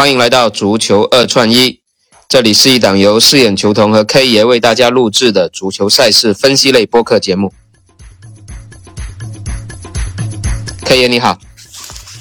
欢迎来到足球二串一，这里是一档由四眼球童和 K 爷为大家录制的足球赛事分析类播客节目。K 爷你好，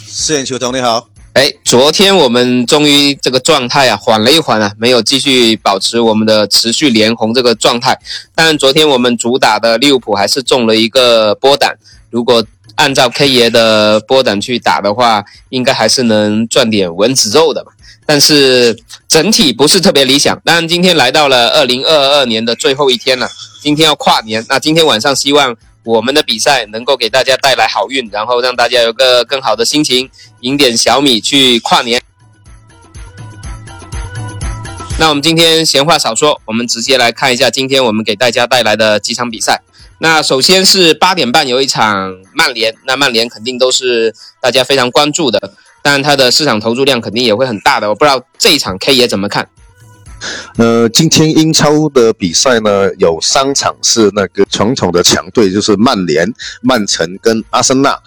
四眼球童你好。哎，昨天我们终于这个状态啊缓了一缓啊，没有继续保持我们的持续连红这个状态。但昨天我们主打的利物浦还是中了一个波胆，如果按照 K 爷的波胆去打的话，应该还是能赚点蚊子肉的嘛。但是整体不是特别理想。当然，今天来到了二零二二年的最后一天了，今天要跨年。那今天晚上希望我们的比赛能够给大家带来好运，然后让大家有个更好的心情，赢点小米去跨年。那我们今天闲话少说，我们直接来看一下今天我们给大家带来的几场比赛。那首先是八点半有一场曼联，那曼联肯定都是大家非常关注的，当然它的市场投入量肯定也会很大的。我不知道这一场 K 爷怎么看？呃，今天英超的比赛呢，有三场是那个传统的强队，就是曼联、曼城跟阿森纳。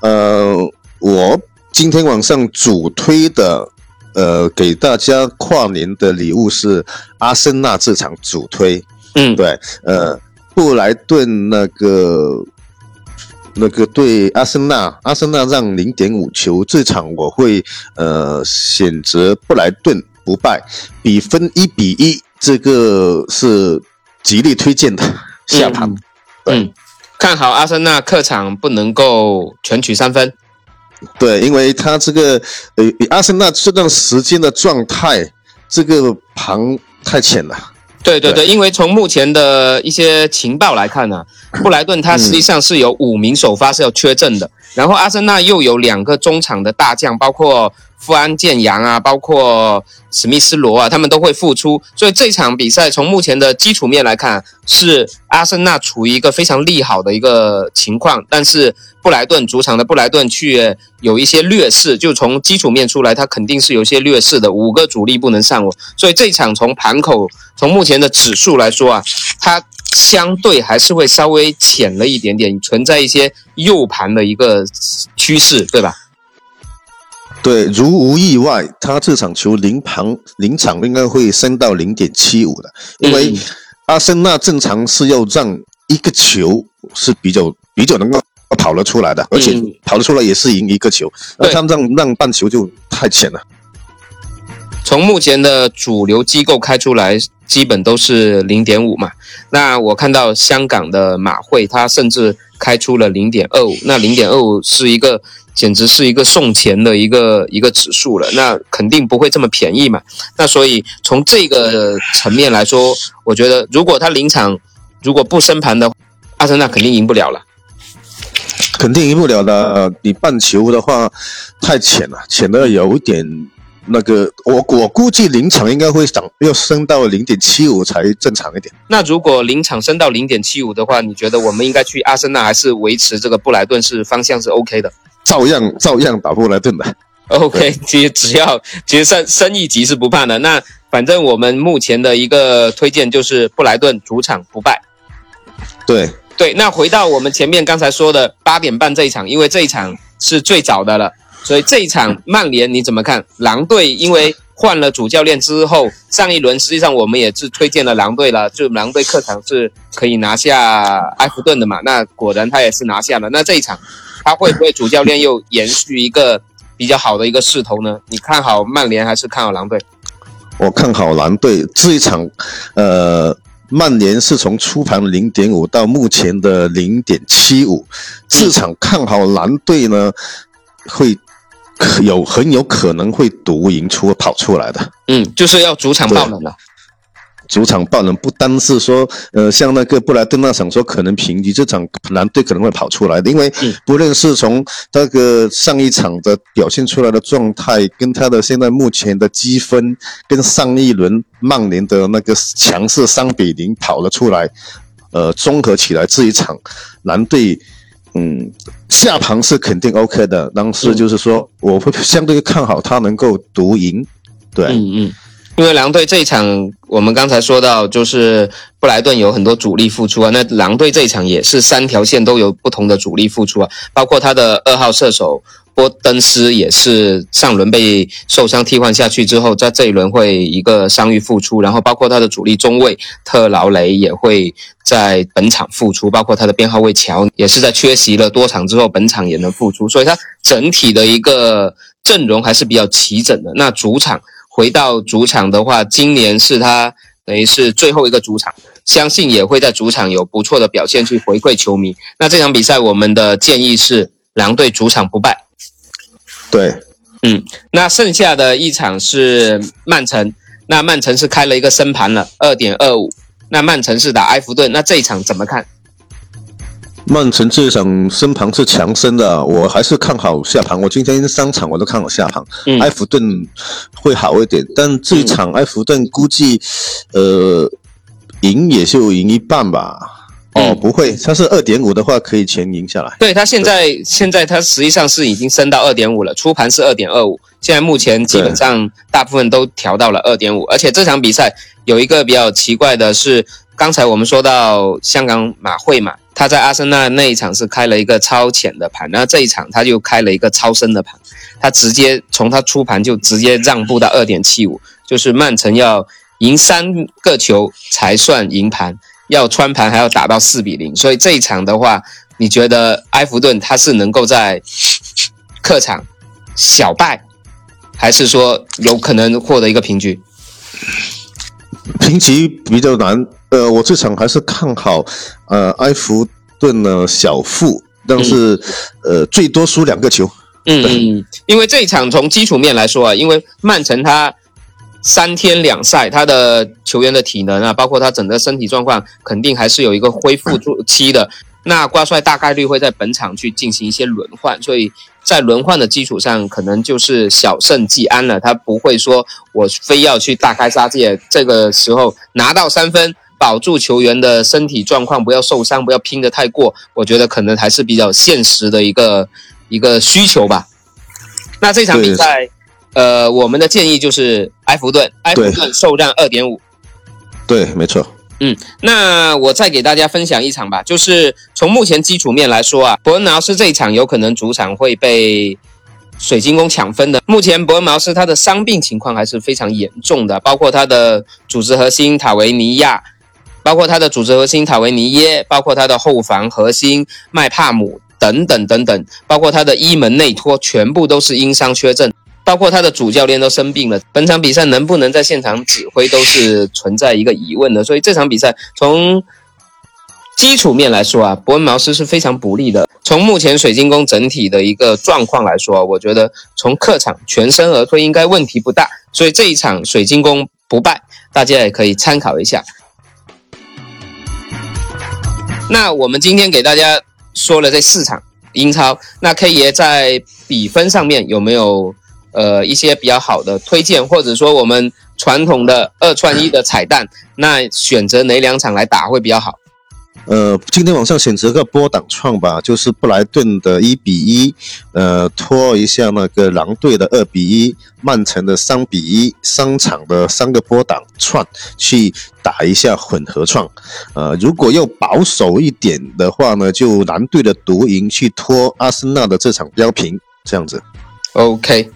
呃，我今天晚上主推的，呃，给大家跨年的礼物是阿森纳这场主推。嗯，对，呃。布莱顿那个那个对阿森纳，阿森纳让零点五球，这场我会呃选择布莱顿不败，比分一比一，这个是极力推荐的 下盘。嗯，看好阿森纳客场不能够全取三分。对，因为他这个呃阿森纳这段时间的状态，这个盘太浅了。对对对，因为从目前的一些情报来看呢，布莱顿他实际上是有五名首发是要缺阵的，然后阿森纳又有两个中场的大将，包括富安健洋啊，包括史密斯罗啊，他们都会复出，所以这场比赛从目前的基础面来看，是阿森纳处于一个非常利好的一个情况，但是。布莱顿主场的布莱顿去有一些劣势，就从基础面出来，它肯定是有些劣势的。五个主力不能上我，所以这场从盘口，从目前的指数来说啊，它相对还是会稍微浅了一点点，存在一些右盘的一个趋势，对吧？对，如无意外，他这场球临盘临场应该会升到零点七五的，因为阿森纳正常是要让一个球是比较比较能够。跑得出来的，而且跑得出来也是赢一个球，那他们让让半球就太浅了。从目前的主流机构开出来，基本都是零点五嘛。那我看到香港的马会，它甚至开出了零点二五，那零点二五是一个简直是一个送钱的一个一个指数了，那肯定不会这么便宜嘛。那所以从这个层面来说，我觉得如果他临场如果不升盘的，阿森纳肯定赢不了了。肯定赢不了的。呃，你半球的话太浅了，浅的有一点那个。我我估计临场应该会涨，要升到零点七五才正常一点。那如果临场升到零点七五的话，你觉得我们应该去阿森纳，还是维持这个布莱顿是方向是 OK 的？照样照样打布莱顿的。OK，其实只要其实升升一级是不怕的。那反正我们目前的一个推荐就是布莱顿主场不败。对。对，那回到我们前面刚才说的八点半这一场，因为这一场是最早的了，所以这一场曼联你怎么看？狼队因为换了主教练之后，上一轮实际上我们也是推荐了狼队了，就狼队客场是可以拿下埃弗顿的嘛。那果然他也是拿下了。那这一场他会不会主教练又延续一个比较好的一个势头呢？你看好曼联还是看好狼队？我看好狼队这一场，呃。曼联是从初盘零点五到目前的零点七五，这场看好蓝队呢，会有很有可能会独赢出跑出来的。嗯，就是要主场爆冷了。主场爆冷不单是说，呃，像那个布莱顿那场说可能平局，这场蓝队可能会跑出来的，因为不论是从那个上一场的表现出来的状态，跟他的现在目前的积分，跟上一轮曼联的那个强势三比零跑了出来，呃，综合起来这一场蓝队，嗯，下盘是肯定 OK 的，但是就是说，我会相对看好他能够独赢，对，嗯嗯。因为狼队这一场，我们刚才说到，就是布莱顿有很多主力复出啊。那狼队这一场也是三条线都有不同的主力复出啊，包括他的二号射手波登斯也是上轮被受伤替换下去之后，在这一轮会一个伤愈复出，然后包括他的主力中卫特劳雷也会在本场复出，包括他的编号位乔也是在缺席了多场之后，本场也能复出，所以他整体的一个阵容还是比较齐整的。那主场回到主场的话，今年是他等于是最后一个主场。相信也会在主场有不错的表现去回馈球迷。那这场比赛我们的建议是狼队主场不败。对，嗯，那剩下的一场是曼城，那曼城是开了一个升盘了，二点二五。那曼城是打埃弗顿，那这一场怎么看？曼城这一场升盘是强升的，我还是看好下盘。我今天三场我都看好下盘，埃弗顿会好一点，但这一场埃弗顿估计，呃。赢也就赢一半吧，哦，不会，它是二点五的话可以全赢下来。对，它现在现在它实际上是已经升到二点五了，初盘是二点二五，现在目前基本上大部分都调到了二点五。而且这场比赛有一个比较奇怪的是，刚才我们说到香港马会嘛，他在阿森纳那一场是开了一个超浅的盘，然后这一场他就开了一个超深的盘，他直接从他出盘就直接让步到二点七五，就是曼城要。赢三个球才算赢盘，要穿盘还要打到四比零，所以这一场的话，你觉得埃弗顿他是能够在客场小败，还是说有可能获得一个平局？平局比较难，呃，我这场还是看好呃埃弗顿的小负，但是呃最多输两个球。嗯，因为这一场从基础面来说啊，因为曼城他。三天两赛，他的球员的体能啊，包括他整个身体状况，肯定还是有一个恢复期的。那瓜帅大概率会在本场去进行一些轮换，所以在轮换的基础上，可能就是小胜即安了。他不会说我非要去大开杀戒，这个时候拿到三分，保住球员的身体状况，不要受伤，不要拼得太过。我觉得可能还是比较现实的一个一个需求吧。那这场比赛。呃，我们的建议就是埃弗顿，埃弗顿受让二点五。对，没错。嗯，那我再给大家分享一场吧，就是从目前基础面来说啊，伯恩茅斯这一场有可能主场会被水晶宫抢分的。目前伯恩茅斯他的伤病情况还是非常严重的，包括他的组织核心塔维尼亚，包括他的组织核心塔维尼耶，包括他的后防核心麦帕姆等等等等，包括他的一门内托，全部都是因伤缺阵。包括他的主教练都生病了，本场比赛能不能在现场指挥都是存在一个疑问的。所以这场比赛从基础面来说啊，伯恩茅斯是非常不利的。从目前水晶宫整体的一个状况来说，我觉得从客场全身而退应该问题不大。所以这一场水晶宫不败，大家也可以参考一下。那我们今天给大家说了这四场英超，那 K 爷在比分上面有没有？呃，一些比较好的推荐，或者说我们传统的二串一的彩蛋，那选择哪两场来打会比较好？呃，今天晚上选择个波挡创吧，就是布莱顿的一比一，呃，拖一下那个狼队的二比一，曼城的三比一，三场的三个波挡串去打一下混合创。呃，如果要保守一点的话呢，就蓝队的独赢去拖阿森纳的这场标平，这样子。OK。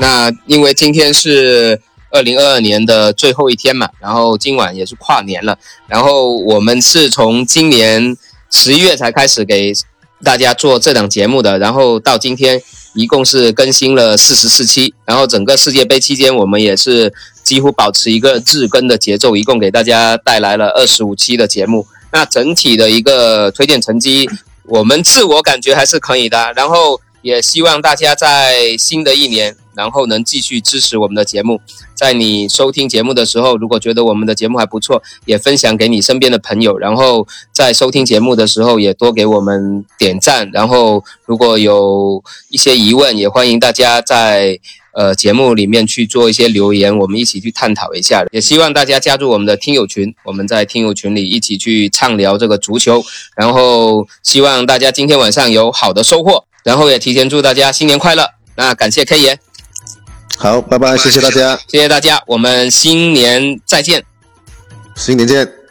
那因为今天是二零二二年的最后一天嘛，然后今晚也是跨年了，然后我们是从今年十一月才开始给大家做这档节目的，然后到今天一共是更新了四十四期，然后整个世界杯期间我们也是几乎保持一个日更的节奏，一共给大家带来了二十五期的节目。那整体的一个推荐成绩，我们自我感觉还是可以的，然后也希望大家在新的一年。然后能继续支持我们的节目，在你收听节目的时候，如果觉得我们的节目还不错，也分享给你身边的朋友。然后在收听节目的时候，也多给我们点赞。然后如果有一些疑问，也欢迎大家在呃节目里面去做一些留言，我们一起去探讨一下。也希望大家加入我们的听友群，我们在听友群里一起去畅聊这个足球。然后希望大家今天晚上有好的收获，然后也提前祝大家新年快乐。那感谢 K 爷。好，拜拜，谢谢大家，谢谢大家，我们新年再见，新年见。